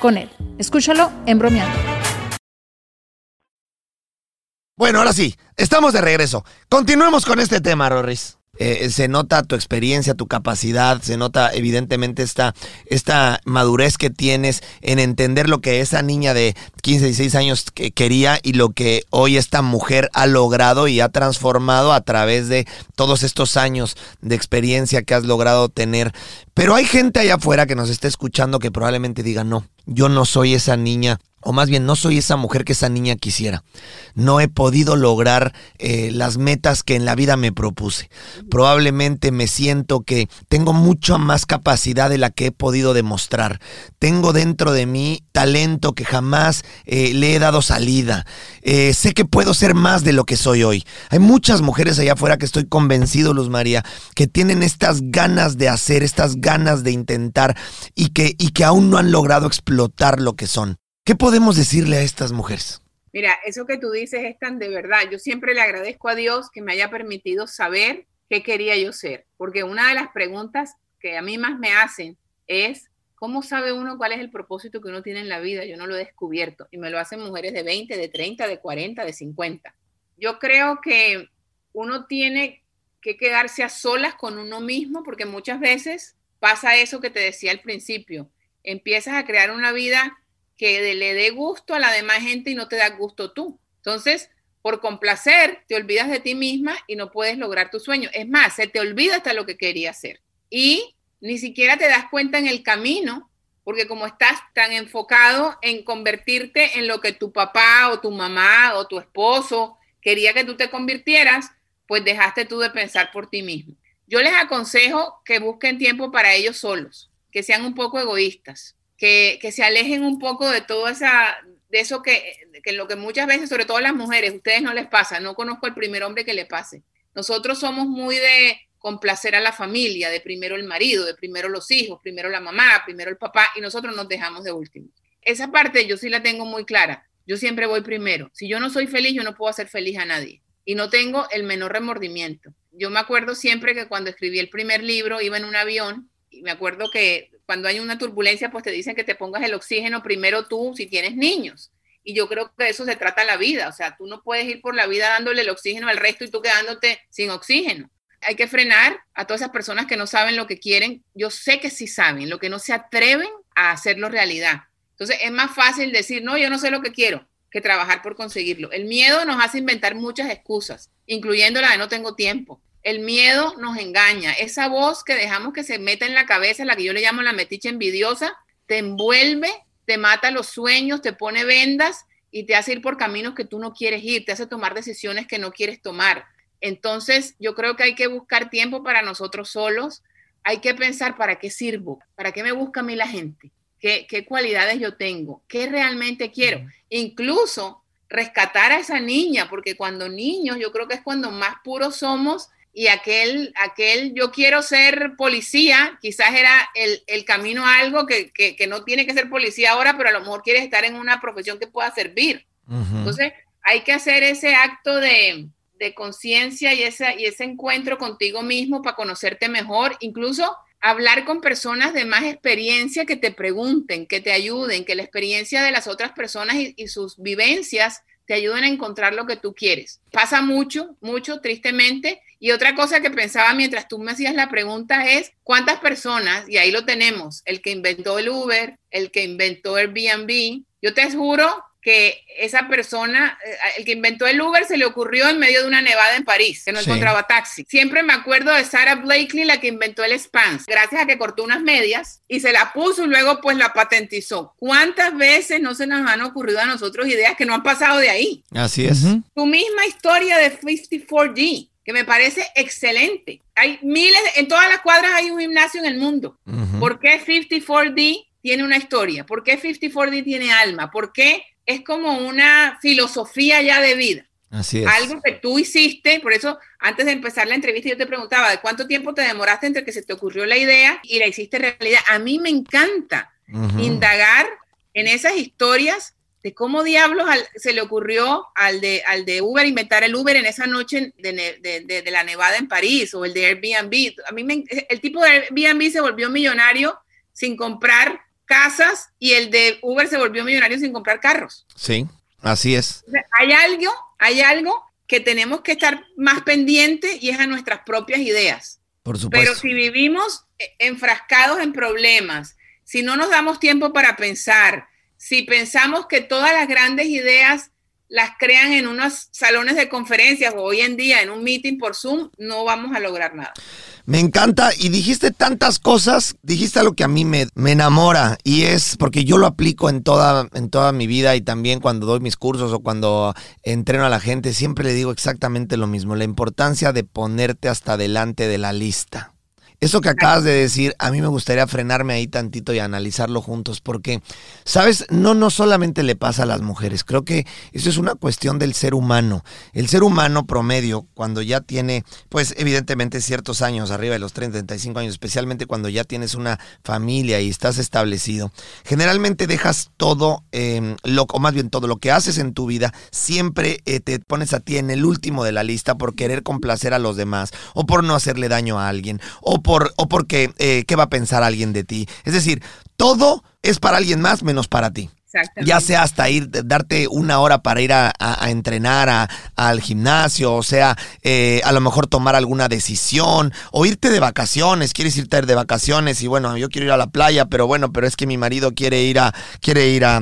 E: con él. Escúchalo en bromeando.
A: Bueno, ahora sí, estamos de regreso. Continuemos con este tema, Rorris. Eh, se nota tu experiencia, tu capacidad, se nota evidentemente esta, esta madurez que tienes en entender lo que esa niña de 15, 16 años quería y lo que hoy esta mujer ha logrado y ha transformado a través de todos estos años de experiencia que has logrado tener. Pero hay gente allá afuera que nos está escuchando que probablemente diga, no, yo no soy esa niña o más bien no soy esa mujer que esa niña quisiera. No he podido lograr eh, las metas que en la vida me propuse. Probablemente me siento que tengo mucha más capacidad de la que he podido demostrar. Tengo dentro de mí talento que jamás eh, le he dado salida. Eh, sé que puedo ser más de lo que soy hoy. Hay muchas mujeres allá afuera que estoy convencido, Luz María, que tienen estas ganas de hacer, estas ganas de intentar y que, y que aún no han logrado explotar lo que son. ¿Qué podemos decirle a estas mujeres?
C: Mira, eso que tú dices es tan de verdad. Yo siempre le agradezco a Dios que me haya permitido saber qué quería yo ser, porque una de las preguntas que a mí más me hacen es, ¿cómo sabe uno cuál es el propósito que uno tiene en la vida? Yo no lo he descubierto y me lo hacen mujeres de 20, de 30, de 40, de 50. Yo creo que uno tiene que quedarse a solas con uno mismo porque muchas veces pasa eso que te decía al principio. Empiezas a crear una vida que le dé gusto a la demás gente y no te da gusto tú. Entonces, por complacer, te olvidas de ti misma y no puedes lograr tu sueño. Es más, se te olvida hasta lo que quería hacer. Y ni siquiera te das cuenta en el camino, porque como estás tan enfocado en convertirte en lo que tu papá o tu mamá o tu esposo quería que tú te convirtieras, pues dejaste tú de pensar por ti mismo. Yo les aconsejo que busquen tiempo para ellos solos, que sean un poco egoístas, que, se alejen un poco de todo esa, de eso que, que lo que muchas veces, sobre todo las mujeres, ustedes no les pasa, no conozco el primer hombre que le pase. Nosotros somos muy de complacer a la familia, de primero el marido, de primero los hijos, primero la mamá, primero el papá, y nosotros nos dejamos de último. Esa parte yo sí la tengo muy clara. Yo siempre voy primero. Si yo no soy feliz, yo no puedo hacer feliz a nadie. Y no tengo el menor remordimiento. Yo me acuerdo siempre que cuando escribí el primer libro iba en un avión me acuerdo que cuando hay una turbulencia, pues te dicen que te pongas el oxígeno primero tú si tienes niños. Y yo creo que eso se trata la vida. O sea, tú no puedes ir por la vida dándole el oxígeno al resto y tú quedándote sin oxígeno. Hay que frenar a todas esas personas que no saben lo que quieren. Yo sé que sí saben, lo que no se atreven a hacerlo realidad. Entonces es más fácil decir, no, yo no sé lo que quiero, que trabajar por conseguirlo. El miedo nos hace inventar muchas excusas, incluyendo la de no tengo tiempo. El miedo nos engaña. Esa voz que dejamos que se meta en la cabeza, la que yo le llamo la metiche envidiosa, te envuelve, te mata los sueños, te pone vendas y te hace ir por caminos que tú no quieres ir, te hace tomar decisiones que no quieres tomar. Entonces, yo creo que hay que buscar tiempo para nosotros solos. Hay que pensar para qué sirvo, para qué me busca a mí la gente, qué, qué cualidades yo tengo, qué realmente quiero. Incluso rescatar a esa niña, porque cuando niños, yo creo que es cuando más puros somos y aquel, aquel yo quiero ser policía, quizás era el, camino a algo que, no tiene que ser policía ahora, pero a lo mejor quieres estar en una profesión que pueda servir. Entonces, hay que hacer ese acto de, conciencia y, y ese encuentro contigo mismo para conocerte mejor, incluso hablar con personas de más experiencia que te pregunten, que te ayuden, que la experiencia de las otras personas y, y sus vivencias te ayuden a encontrar lo que tú quieres. Pasa mucho, mucho, tristemente, y otra cosa que pensaba mientras tú me hacías la pregunta es, ¿cuántas personas, y ahí lo tenemos, el que inventó el Uber, el que inventó Airbnb, yo te juro que esa persona, eh, el que inventó el Uber, se le ocurrió en medio de una nevada en París, que no
A: Sí.
C: encontraba taxi. Siempre me acuerdo de Sarah Blakely, la que inventó el Spans, gracias a que cortó unas medias y se la puso y luego pues la patentizó. ¿Cuántas veces no se nos han ocurrido a nosotros ideas que no han pasado de ahí?
A: Así es.
C: Tu misma historia de 54D, que me parece excelente. Hay miles, en todas las cuadras hay un gimnasio en el mundo. ¿Por qué 54D tiene una historia? ¿Por qué 54D tiene alma? ¿Por qué es como una filosofía ya de vida?
A: Así es.
C: Algo que tú hiciste, por eso antes de empezar la entrevista yo te preguntaba de cuánto tiempo te demoraste entre que se te ocurrió la idea y la hiciste realidad. A mí me encanta indagar en esas historias de cómo diablos al- se le ocurrió al de, al de Uber inventar el Uber en esa noche de- de- de la nevada en París o el de Airbnb. A mí me- el tipo de Airbnb se volvió millonario sin comprar casas y el de Uber se volvió millonario sin comprar carros.
A: Sí, así es.
C: O sea, hay algo, hay algo que tenemos que estar más pendientes y es a nuestras propias ideas.
A: Por
C: Pero
A: supuesto.
C: si vivimos eh, enfrascados en problemas, si no nos damos tiempo para pensar, si pensamos que todas las grandes ideas las crean en unos salones de conferencias o hoy en día en un meeting por Zoom, no vamos a lograr nada.
A: Me encanta y dijiste tantas cosas, dijiste algo que a mí me, me enamora y es porque yo lo aplico en toda, en toda mi vida y también cuando doy mis cursos o cuando entreno a la gente, siempre le digo exactamente lo mismo, la importancia de ponerte hasta delante de la lista. Eso que acabas de decir, a mí me gustaría frenarme ahí tantito y analizarlo juntos, porque, sabes, no, no solamente le pasa a las mujeres, creo que eso es una cuestión del ser humano. El ser humano promedio, cuando ya tiene, pues evidentemente ciertos años, arriba de los 30, 35 años, especialmente cuando ya tienes una familia y estás establecido, generalmente dejas todo, eh, lo, o más bien todo lo que haces en tu vida, siempre eh, te pones a ti en el último de la lista por querer complacer a los demás, o por no hacerle daño a alguien, o por o porque eh, qué va a pensar alguien de ti. Es decir, todo es para alguien más menos para ti. Ya sea hasta ir, darte una hora para ir a, a- a entrenar a- al gimnasio, o sea, eh, a lo mejor tomar alguna decisión, o irte de vacaciones, quieres irte de vacaciones y bueno, yo quiero ir a la playa, pero bueno, pero es que mi marido quiere ir a, quiere ir a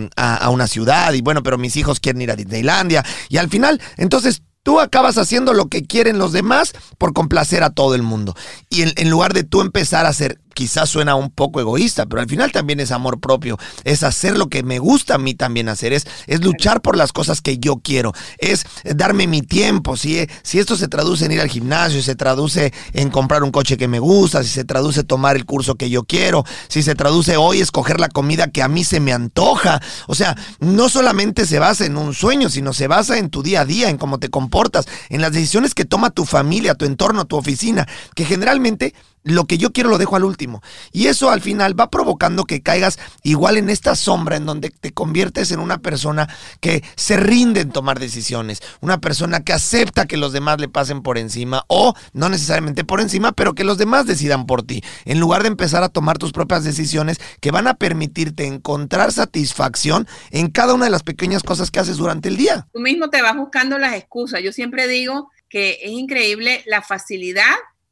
A: una ciudad y bueno, pero mis hijos quieren ir a Disneylandia y al final, entonces Tú acabas haciendo lo que quieren los demás por complacer a todo el mundo. Y en, lugar de tú empezar a hacer, quizás suena un poco egoísta, pero al final también es amor propio. Es hacer lo que me gusta a mí también hacer. Es, es luchar por las cosas que yo quiero. Es darme mi tiempo. Si, si esto se traduce en ir al gimnasio, se traduce en comprar un coche que me gusta, si se traduce tomar el curso que yo quiero, si se traduce hoy escoger la comida que a mí se me antoja. O sea, no solamente se basa en un sueño, sino se basa en tu día a día, en cómo te comportas, en las decisiones que toma tu familia, tu entorno, tu oficina, que generalmente lo que yo quiero lo dejo al último. Y eso al final va provocando que caigas igual en esta sombra en donde te conviertes en una persona que se rinde en tomar decisiones, una persona que acepta que los demás le pasen por encima o no necesariamente por encima, pero que los demás decidan por ti, en lugar de empezar a tomar tus propias decisiones que van a permitirte encontrar satisfacción en cada una de las pequeñas cosas que haces durante el día.
C: Tú mismo te vas buscando las excusas. Yo siempre digo que es increíble la facilidad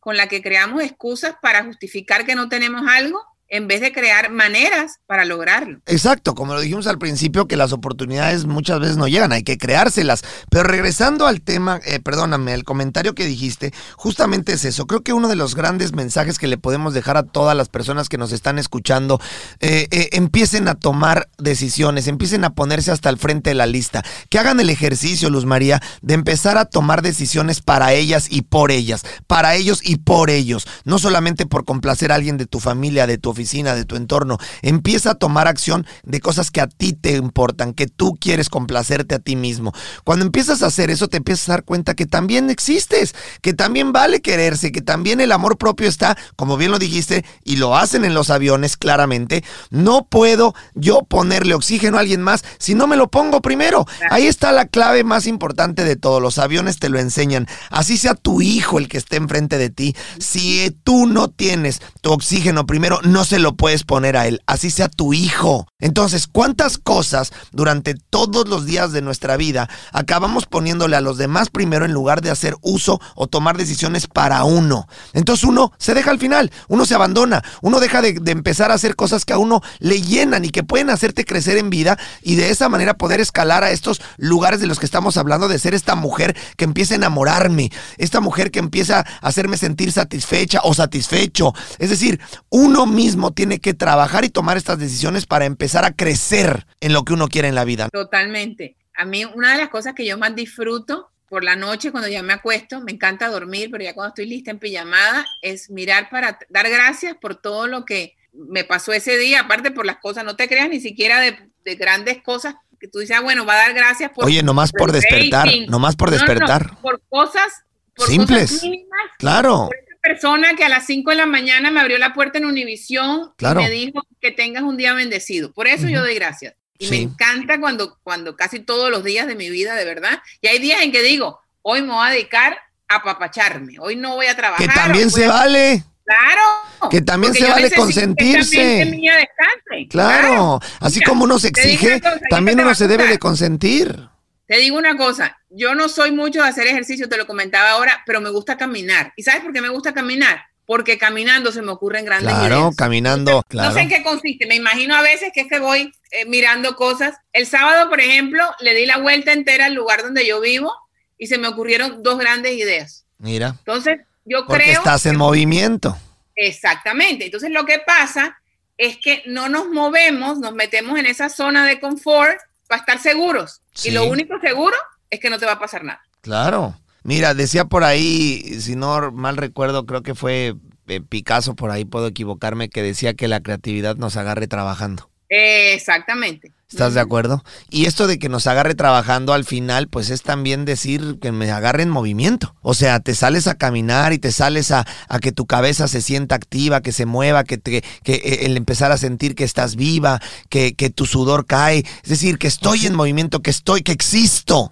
C: con la que creamos excusas para justificar que no tenemos algo en vez de crear maneras para lograrlo.
A: Exacto, como lo dijimos al principio, que las oportunidades muchas veces no llegan, hay que creárselas. Pero regresando al tema, eh, perdóname, el comentario que dijiste, justamente es eso. Creo que uno de los grandes mensajes que le podemos dejar a todas las personas que nos están escuchando, eh, eh, empiecen a tomar decisiones, empiecen a ponerse hasta el frente de la lista, que hagan el ejercicio, Luz María, de empezar a tomar decisiones para ellas y por ellas, para ellos y por ellos, no solamente por complacer a alguien de tu familia, de tu oficina, de tu entorno. Empieza a tomar acción de cosas que a ti te importan, que tú quieres complacerte a ti mismo. Cuando empiezas a hacer eso, te empiezas a dar cuenta que también existes, que también vale quererse, que también el amor propio está, como bien lo dijiste, y lo hacen en los aviones claramente. No puedo yo ponerle oxígeno a alguien más si no me lo pongo primero. Ahí está la clave más importante de todo. Los aviones te lo enseñan. Así sea tu hijo el que esté enfrente de ti. Si tú no tienes tu oxígeno primero, no se lo puedes poner a él, así sea tu hijo. Entonces, ¿cuántas cosas durante todos los días de nuestra vida acabamos poniéndole a los demás primero en lugar de hacer uso o tomar decisiones para uno? Entonces uno se deja al final, uno se abandona, uno deja de, de empezar a hacer cosas que a uno le llenan y que pueden hacerte crecer en vida y de esa manera poder escalar a estos lugares de los que estamos hablando, de ser esta mujer que empieza a enamorarme, esta mujer que empieza a hacerme sentir satisfecha o satisfecho. Es decir, uno mismo tiene que trabajar y tomar estas decisiones para empezar a crecer en lo que uno quiere en la vida.
C: Totalmente. A mí una de las cosas que yo más disfruto por la noche cuando ya me acuesto, me encanta dormir, pero ya cuando estoy lista en pijamada, es mirar para dar gracias por todo lo que me pasó ese día, aparte por las cosas, no te creas ni siquiera de, de grandes cosas que tú dices, ah, bueno, va a dar gracias por...
A: Oye, nomás por despertar, nomás por
C: No, no, no,
A: despertar.
C: por cosas, por
A: Simples.
C: cosas mínimas.
A: Claro.
C: Por persona que a las 5 de la mañana me abrió la puerta en Univisión
A: Claro.
C: y me dijo que tengas un día bendecido. Por eso yo doy gracias. Y me encanta cuando, cuando casi todos los días de mi vida, de verdad. Y hay días en que digo, hoy me voy a dedicar a papacharme. Hoy no voy a trabajar.
A: Que también se
C: a-
A: vale.
C: Claro.
A: Que también se vale
C: que
A: consentirse.
C: mía descanse.
A: Claro. Así
C: Mira,
A: como uno se exige,
C: una cosa, ¿y
A: también uno se debe de consentir.
C: Te digo una cosa, yo no soy mucho de hacer ejercicio, te lo comentaba ahora, pero me gusta caminar. ¿Y sabes por qué me gusta caminar? Porque caminando se me ocurren grandes
A: Claro,
C: ideas.
A: caminando. Claro.
C: No sé en qué consiste, me imagino a veces que es que voy eh, mirando cosas. El sábado, por ejemplo, le di la vuelta entera al lugar donde yo vivo y se me ocurrieron dos grandes ideas.
A: Mira.
C: Entonces, yo
A: Porque
C: creo...
A: estás en movimiento.
C: Exactamente. Entonces lo que pasa es que no nos movemos, nos metemos en esa zona de confort para estar seguros.
A: Sí.
C: Y lo único seguro es que no te va a pasar nada.
A: Claro. Mira, decía por ahí, si no mal recuerdo, creo que fue eh, Picasso, por ahí puedo equivocarme, que decía que la creatividad nos agarre trabajando.
C: Exactamente.
A: ¿Estás de acuerdo? Y esto de que nos agarre trabajando al final, pues es también decir que me agarre en movimiento. O sea, te sales a caminar y te sales a, a que tu cabeza se sienta activa, que se mueva, que, te, que eh, el empezar a sentir que estás viva, que, que tu sudor cae. Es decir, que estoy en movimiento, que estoy, que existo.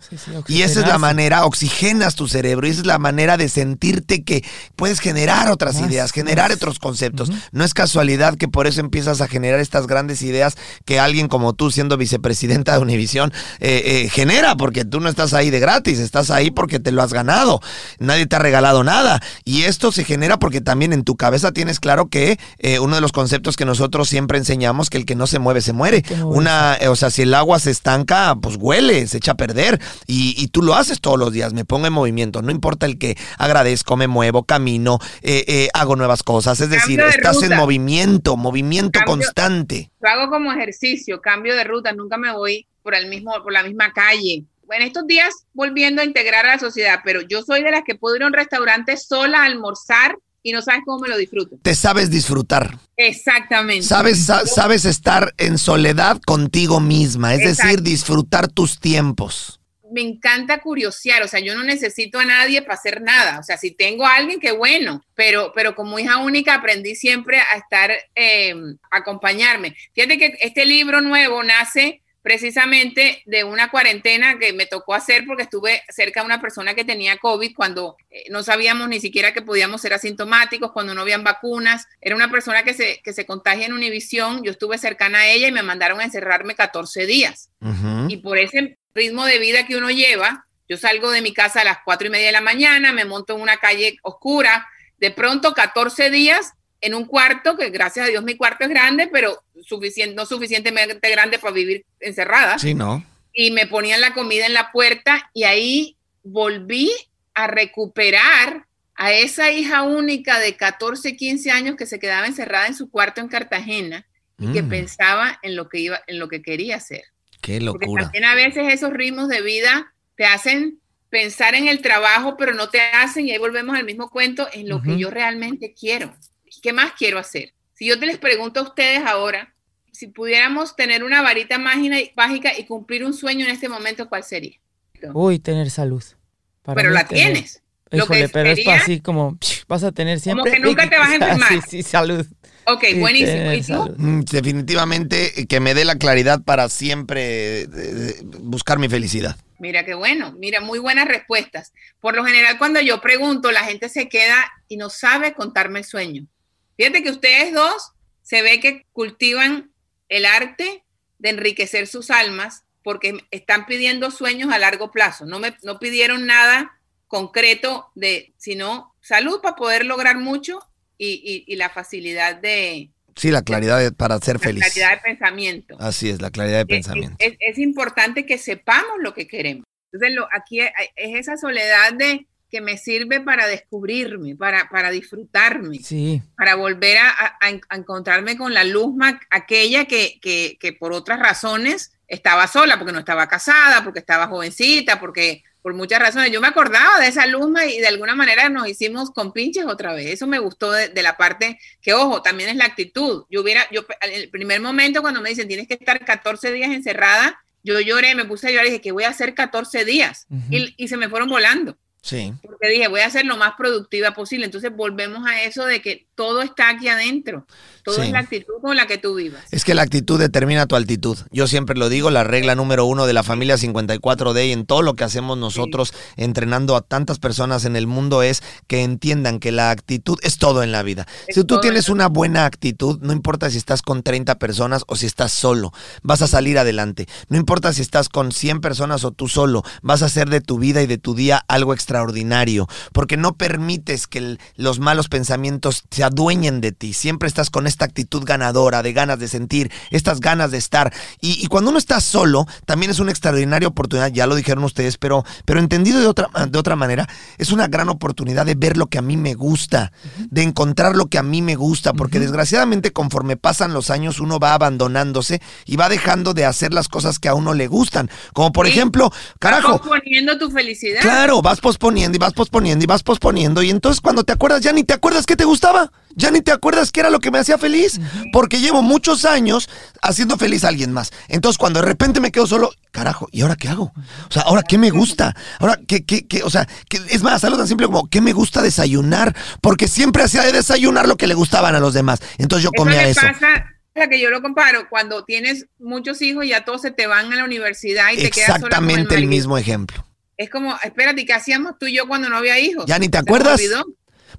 A: y esa es la manera, oxigenas tu cerebro y esa es la manera de sentirte que puedes generar otras
B: Más,
A: ideas, generar
B: más.
A: otros conceptos. No es casualidad que por eso empiezas a generar estas grandes ideas que alguien como tú, siendo vicepresidenta de Univisión, eh, eh, genera, porque tú no estás ahí de gratis, estás ahí porque te lo has ganado. Nadie te ha regalado nada. Y esto se genera porque también en tu cabeza tienes claro que eh, uno de los conceptos que nosotros siempre enseñamos, que el que no se mueve, se muere. Una, eh, o sea, si el agua se estanca, pues huele, se echa a perder. Y, y tú lo haces todos los días, me pongo en movimiento, no importa el que agradezco, me muevo, camino, eh, eh, hago nuevas cosas. Es decir,
C: de
A: estás en movimiento, movimiento
C: Cambio-
A: constante.
C: Lo hago como ejercicio, cambio de ruta, nunca me voy por el mismo, por la misma calle. En estos días volviendo a integrar a la sociedad, pero yo soy de las que puedo ir a un restaurante sola a almorzar y no sabes cómo me lo disfruto.
A: Te sabes disfrutar.
C: Exactamente.
A: Sabes, sa- sabes estar en soledad contigo misma, es decir, disfrutar tus tiempos.
C: Me encanta curiosear, o sea, yo no necesito a nadie para hacer nada, o sea, si tengo a alguien, qué bueno, pero, pero como hija única aprendí siempre a estar, eh, acompañarme. Fíjate que este libro nuevo nace precisamente de una cuarentena que me tocó hacer porque estuve cerca de una persona que tenía COVID cuando eh, no sabíamos ni siquiera que podíamos ser asintomáticos, cuando no habían vacunas. Era una persona que se, que se contagia en Univisión, yo estuve cercana a ella y me mandaron a encerrarme 14 días. Y por ese ritmo de vida que uno lleva, yo salgo de mi casa a las cuatro y media de la mañana, me monto en una calle oscura, de pronto 14 días en un cuarto, que gracias a Dios mi cuarto es grande, pero suficiente, no suficientemente grande para vivir encerrada.
A: Sí, ¿no?
C: Y me ponían la comida en la puerta y ahí volví a recuperar a esa hija única de 14, 15 años que se quedaba encerrada en su cuarto en Cartagena y que
A: Mm.
C: pensaba en lo que iba, en lo que quería hacer.
A: Qué
C: Porque
A: locura.
C: también a veces esos ritmos de vida te hacen pensar en el trabajo, pero no te hacen, y ahí volvemos al mismo cuento, en lo que
B: Ujú.
C: yo realmente quiero. ¿Qué más quiero hacer? Si yo te les pregunto a ustedes ahora, si pudiéramos tener una varita mágica y, cumplir un sueño en este momento, ¿cuál sería?
B: Uy, tener salud. Para
C: Pero la
B: tener-
C: tienes. Lo
B: Híjole,
C: que
B: pero es
C: sería-
B: así como psh, vas a tener siempre.
C: que nunca te vas a enfermar.
B: sí, sí, salud.
C: Ok,
B: Sí,
C: buenísimo.
A: Mm, Definitivamente eh, que me dé la claridad para siempre eh, eh, buscar mi felicidad.
C: Mira qué bueno, mira, muy buenas respuestas. Por lo general, cuando yo pregunto, la gente se queda y no sabe contarme el sueño. Fíjate que ustedes dos se ve que cultivan el arte de enriquecer sus almas porque están pidiendo sueños a largo plazo. No, me, no pidieron nada concreto de, sino salud para poder lograr mucho y, y, la facilidad de...
A: Sí, la claridad de, para ser feliz.
C: La claridad de pensamiento.
A: Así es, la claridad de pensamiento.
C: Es, es, importante que sepamos lo que queremos. Entonces, lo, aquí es esa soledad de que me sirve para descubrirme, para, para disfrutarme,
B: sí.
C: para volver a, a, encontrarme con la luz aquella que, que, que por otras razones estaba sola, porque no estaba casada, porque estaba jovencita, porque por muchas razones. Yo me acordaba de esa luz y de alguna manera nos hicimos con pinches otra vez. Eso me gustó de, la parte que, ojo, también es la actitud. Yo hubiera, yo, el primer momento cuando me dicen tienes que estar 14 días encerrada, yo lloré, me puse a llorar y dije que voy a hacer 14 días. y, y se me fueron volando.
A: Sí.
C: Porque dije, voy a ser lo más productiva posible. Entonces volvemos a eso de que todo está aquí adentro. Todo es la actitud con la que tú vivas.
A: Es que la actitud determina tu altitud. Yo siempre lo digo, la regla número uno de la familia 54D y en todo lo que hacemos nosotros entrenando a tantas personas en el mundo es que entiendan que la actitud es todo en la vida. si tú tienes una buena actitud, no importa si estás con 30 personas o si estás solo, vas a salir adelante. No importa si estás con 100 personas o tú solo, vas a hacer de tu vida y de tu día algo extraordinario, porque no permites que los malos pensamientos se adueñen de ti. Siempre estás con esta actitud ganadora, de ganas de sentir, estas ganas de estar. Y, cuando uno está solo, también es una extraordinaria oportunidad, ya lo dijeron ustedes, pero, pero entendido de otra, de otra manera, es una gran oportunidad de ver lo que a mí me gusta, de encontrar lo que a mí me gusta, porque desgraciadamente conforme pasan los años uno va abandonándose y va dejando de hacer las cosas que a uno le gustan. Como por ejemplo, carajo.
C: Vas posponiendo tu felicidad.
A: Claro, vas posponiendo y vas posponiendo y vas posponiendo y entonces cuando te acuerdas ya ni te acuerdas qué te gustaba. Ya ni te acuerdas qué era lo que me hacía feliz, porque llevo muchos años haciendo feliz a alguien más. Entonces, cuando de repente me quedo solo, carajo, ¿y ahora qué hago? O sea, ¿ahora qué me gusta? Ahora, ¿qué, qué, qué? O sea, es más, algo tan simple como, ¿qué me gusta desayunar? Porque siempre hacía de desayunar lo que le gustaban a los demás. Entonces yo comía eso.
C: Pasa que yo lo comparo, cuando tienes muchos hijos ya todos se te van a la universidad y te quedas
A: Exactamente el, mismo ejemplo.
C: Es como, espérate, ¿qué hacíamos tú y yo cuando no había hijos?
A: Ya ni te acuerdas.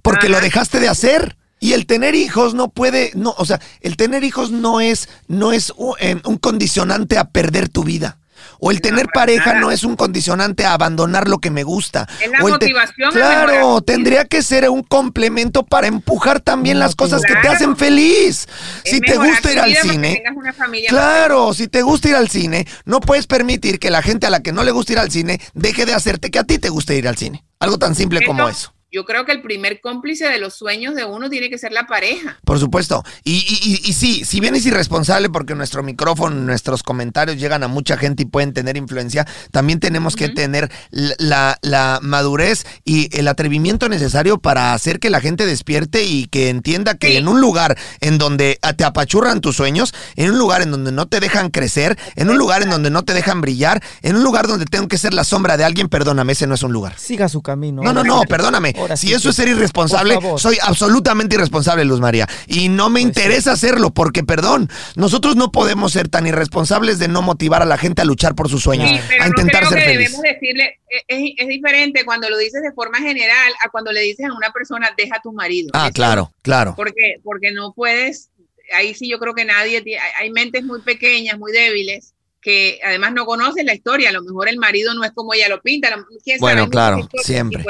A: Porque lo dejaste de hacer. Y el tener hijos no puede, no, o sea, el tener hijos no es, no es un, un condicionante a perder tu vida. O el tener pareja no es un condicionante a abandonar lo que me gusta.
C: Es la motivación.
A: Claro, tendría que ser un complemento para empujar también las cosas que te hacen feliz. si te gusta ir al cine. Claro, si te gusta ir al cine, no puedes permitir que la gente a la que no le gusta ir al cine deje de hacerte que a ti te guste ir al cine. Algo tan simple como eso
C: yo creo que el primer cómplice de los sueños de uno tiene que ser la pareja.
A: Por supuesto. Y, y, y, sí, si bien es irresponsable porque nuestro micrófono, nuestros comentarios llegan a mucha gente y pueden tener influencia, también tenemos que tener la, la, madurez y el atrevimiento necesario para hacer que la gente despierte y que entienda que en un lugar en donde te apachurran tus sueños, en un lugar en donde no te dejan crecer, en un lugar en donde no te dejan brillar, en un lugar donde tengo que ser la sombra de alguien, perdóname, ese no es un lugar.
B: Siga su camino.
A: No, no, no, perdóname si eso es ser irresponsable, soy absolutamente irresponsable, Luz María. Y no me pues interesa hacerlo, porque, perdón, nosotros no podemos ser tan irresponsables de no motivar a la gente a luchar por sus sueños, a intentar ser feliz.
C: Debemos decirle, e, es, diferente cuando lo dices de forma general a cuando le dices a una persona, deja a tu marido.
A: Ah, claro, claro.
C: Porque, porque no puedes, ahí sí yo creo que nadie, hay mentes muy pequeñas, muy débiles que además no conoce la historia, a lo mejor el marido no es como ella lo pinta.
A: bueno, claro, siempre.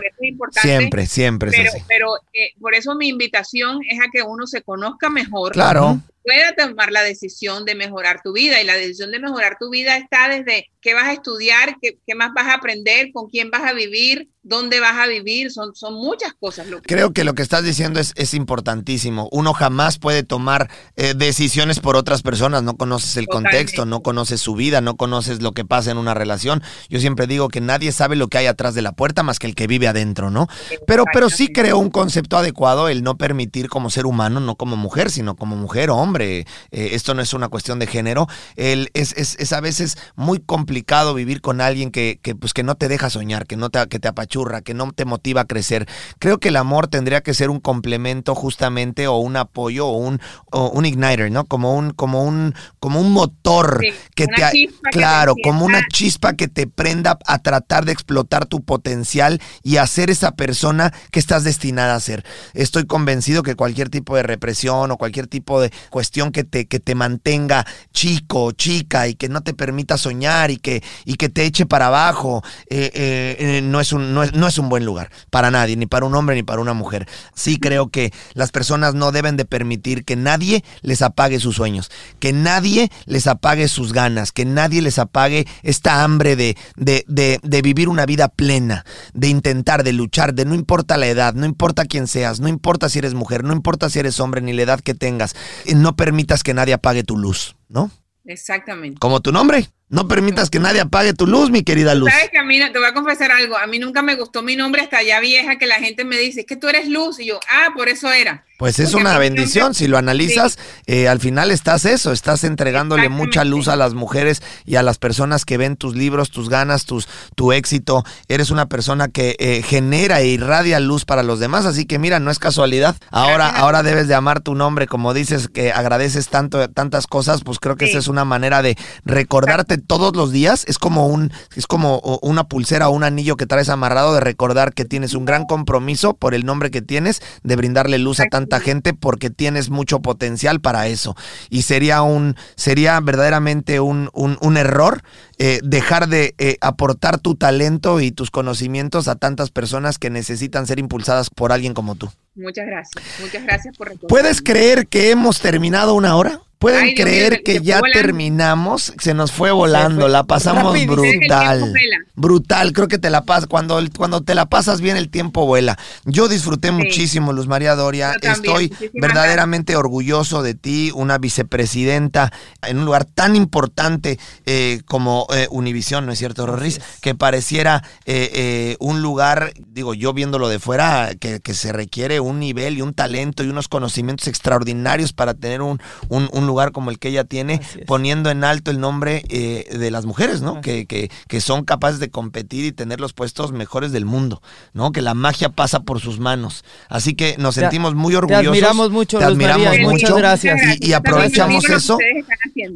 A: siempre, siempre.
C: Pero, pero eh, por eso mi invitación es a que uno se conozca mejor.
A: Claro.
C: Pueda tomar la decisión de mejorar tu vida y la decisión de mejorar tu vida está desde qué vas a estudiar, qué, qué más vas a aprender, con quién vas a vivir, dónde vas a vivir, son, son muchas cosas.
A: Creo que lo que estás diciendo es, es importantísimo. Uno jamás puede tomar eh, decisiones por otras personas, no conoces el contexto, no conoces su vida, no conoces lo que pasa en una relación. Yo siempre digo que nadie sabe lo que hay atrás de la puerta más que el que vive adentro, ¿no? Pero, pero sí creo un concepto adecuado el no permitir como ser humano, no como mujer, sino como mujer o hombre. Eh, esto no es una cuestión de género. El, es, es, es, a veces muy complicado vivir con alguien que, que, pues, que no te deja soñar, que no te, que te apachuca que no te motiva a crecer. Creo que el amor tendría que ser un complemento justamente o un apoyo o un, o un igniter, ¿no? Como un, como un, como un motor
C: Sí,
A: que
C: una
A: te,
C: que
A: claro,
C: te
A: como una chispa que te prenda a tratar de explotar tu potencial y a ser esa persona que estás destinada a ser. Estoy convencido que cualquier tipo de represión o cualquier tipo de cuestión que te, que te mantenga chico o chica y que no te permita soñar y que, y que te eche para abajo, eh, eh, eh, no, es un, no, es, no es un buen lugar para nadie, ni para un hombre ni para una mujer. Sí creo que las personas no deben de permitir que nadie les apague sus sueños, que nadie les apague sus ganas, que nadie les apague esta hambre de, de, de, de vivir una vida plena, de intentar, de luchar, de no importa la edad, no importa quién seas, no importa si eres mujer, no importa si eres hombre, ni la edad que tengas, eh, no permitas que nadie apague tu luz, ¿no?
C: Exactamente.
A: Como tu nombre, no permitas que nadie apague tu luz, mi querida Luz.
C: Sabes que a mí, te voy a confesar algo, a mí nunca me gustó mi nombre hasta ya vieja que la gente me dice, es que tú eres Luz, y yo, ah, por eso era.
A: Pues es
C: Porque
A: una bendición,
C: nunca-
A: si lo analizas,
C: Sí.
A: eh, al final estás eso, estás entregándole mucha luz a las mujeres y a las personas que ven tus libros, tus ganas, tus, tu éxito. Eres una persona que eh, genera e irradia luz para los demás, así que mira, no es casualidad. Ahora, ahora debes de amar tu nombre, como dices que agradeces tanto, tantas cosas, pues creo que
C: Sí.
A: esa es una manera de recordarte todos los días. Es como un, es como una pulsera o un anillo que traes amarrado de recordar que tienes un gran compromiso por el nombre que tienes, de brindarle luz a tanta gente porque tienes mucho potencial para eso. Y sería un, sería verdaderamente un, un- un error eh, dejar de eh, aportar tu talento y tus conocimientos a tantas personas que necesitan ser impulsadas por alguien como tú.
C: Muchas gracias, muchas gracias por recordarme.
A: ¿Puedes creer que hemos terminado una hora? ¿Pueden
C: Ay,
A: creer que ya
C: volando.
A: terminamos? Se nos fue volando,
B: fue
A: la pasamos brutal. Brutal, creo que te la pasas, cuando, cuando te la pasas bien el tiempo vuela. Yo disfruté muchísimo, Luz María Doria.
C: Yo
A: Estoy verdaderamente orgulloso de ti, una vicepresidenta en un lugar tan importante eh, como eh, Univisión, ¿no es cierto, Rorris? Que pareciera eh, eh, un lugar, digo, yo viéndolo de fuera, que, que se requiere un nivel y un talento y unos conocimientos extraordinarios para tener un, un- un lugar como el que ella tiene, poniendo en alto el nombre eh, de las mujeres, ¿no? Que, que, que son capaces de competir y tener los puestos mejores del mundo, ¿no? Que la magia pasa por sus manos. Así que nos
B: Te-
A: sentimos muy
B: te
A: orgullosos.
B: admiramos mucho,
A: Te
B: Luz
A: admiramos
B: María,
A: mucho.
B: muchas gracias.
A: Y, y aprovechamos eso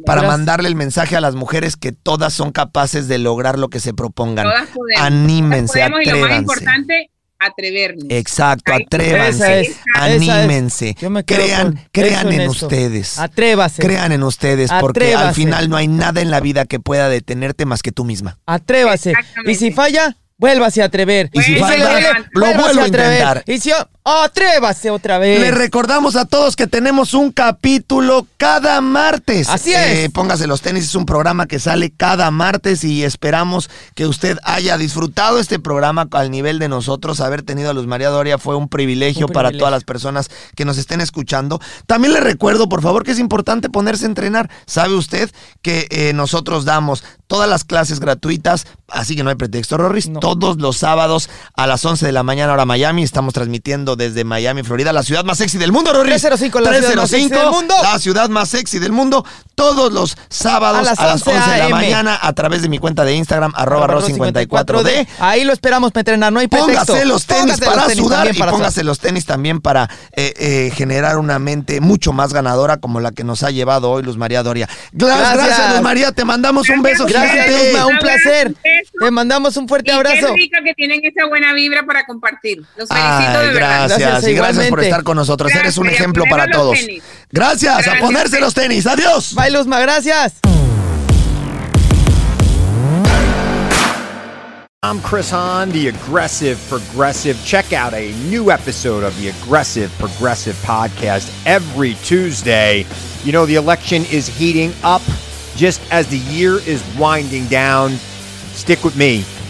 A: para
B: Gracias.
A: mandarle el mensaje a las mujeres que todas son capaces de lograr lo que se propongan.
C: Todas podemos.
A: Anímense,
C: podemos, y lo más
A: atrévanse.
C: importante, atrevernos.
A: Exacto, atrévanse,
B: es,
A: anímense, crean, crean en,
B: esto.
A: ustedes.
B: Atrévase.
A: Crean en ustedes, porque al final no hay nada en la vida que pueda detenerte más que tú misma.
B: Atrévase. Y si falla, vuélvase a atrever.
A: Y si falla, lo vuelvo a intentar.
B: Y si atrévase otra vez.
A: Les recordamos a todos que tenemos un capítulo cada martes.
B: Así
A: Eh,
B: es.
A: póngase los tenis, es un programa que sale cada martes y esperamos que usted haya disfrutado este programa al nivel de nosotros. Haber tenido a Luz María Doria fue un privilegio,
B: Un
A: para todas las personas que nos estén escuchando. También le recuerdo, por favor, que es importante ponerse a entrenar. ¿Sabe usted que eh, nosotros damos todas las clases gratuitas? Así que no hay pretexto, Rorris.
B: No.
A: Todos los sábados a las 11 de la mañana, hora Miami. Estamos transmitiendo desde Miami, Florida, la ciudad más sexy del mundo, Rorris.
B: 305, la ciudad más sexy del mundo.
A: La ciudad más sexy del mundo. Todos los sábados a
B: A
A: las,
B: las
A: 11 de la mañana a través de mi cuenta de Instagram, arroba
B: Arroba
A: ro54d.
B: Ahí lo esperamos para entrenar, no hay pretexto.
A: Póngase los tenis
B: Póngase los
A: para
B: tenis
A: sudar y
B: para
A: póngase los tenis también para eh, eh, generar una mente mucho más ganadora como la que nos ha llevado hoy Luz María Doria. Gracias,
B: Gracias.
A: Luz María. Te mandamos un beso
B: Gracias,
A: gigante.
B: Luzma, un placer. Te mandamos un fuerte
C: Y
B: abrazo.
C: qué rica que tienen esa buena vibra para compartir. Los felicito
A: Ay,
C: de verdad.
A: gracias,
B: Gracias,
A: y gracias por estar con nosotros. Eres un ejemplo para todos.
C: tenis.
A: Gracias, a ponerse los tenis. Adiós.
B: Bye, Luzma, gracias.
F: I'm Chris Hahn, the Aggressive Progressive. Check out a new episode of the Aggressive Progressive podcast every Tuesday. You know, the election is heating up just as the year is winding down. Stick with me.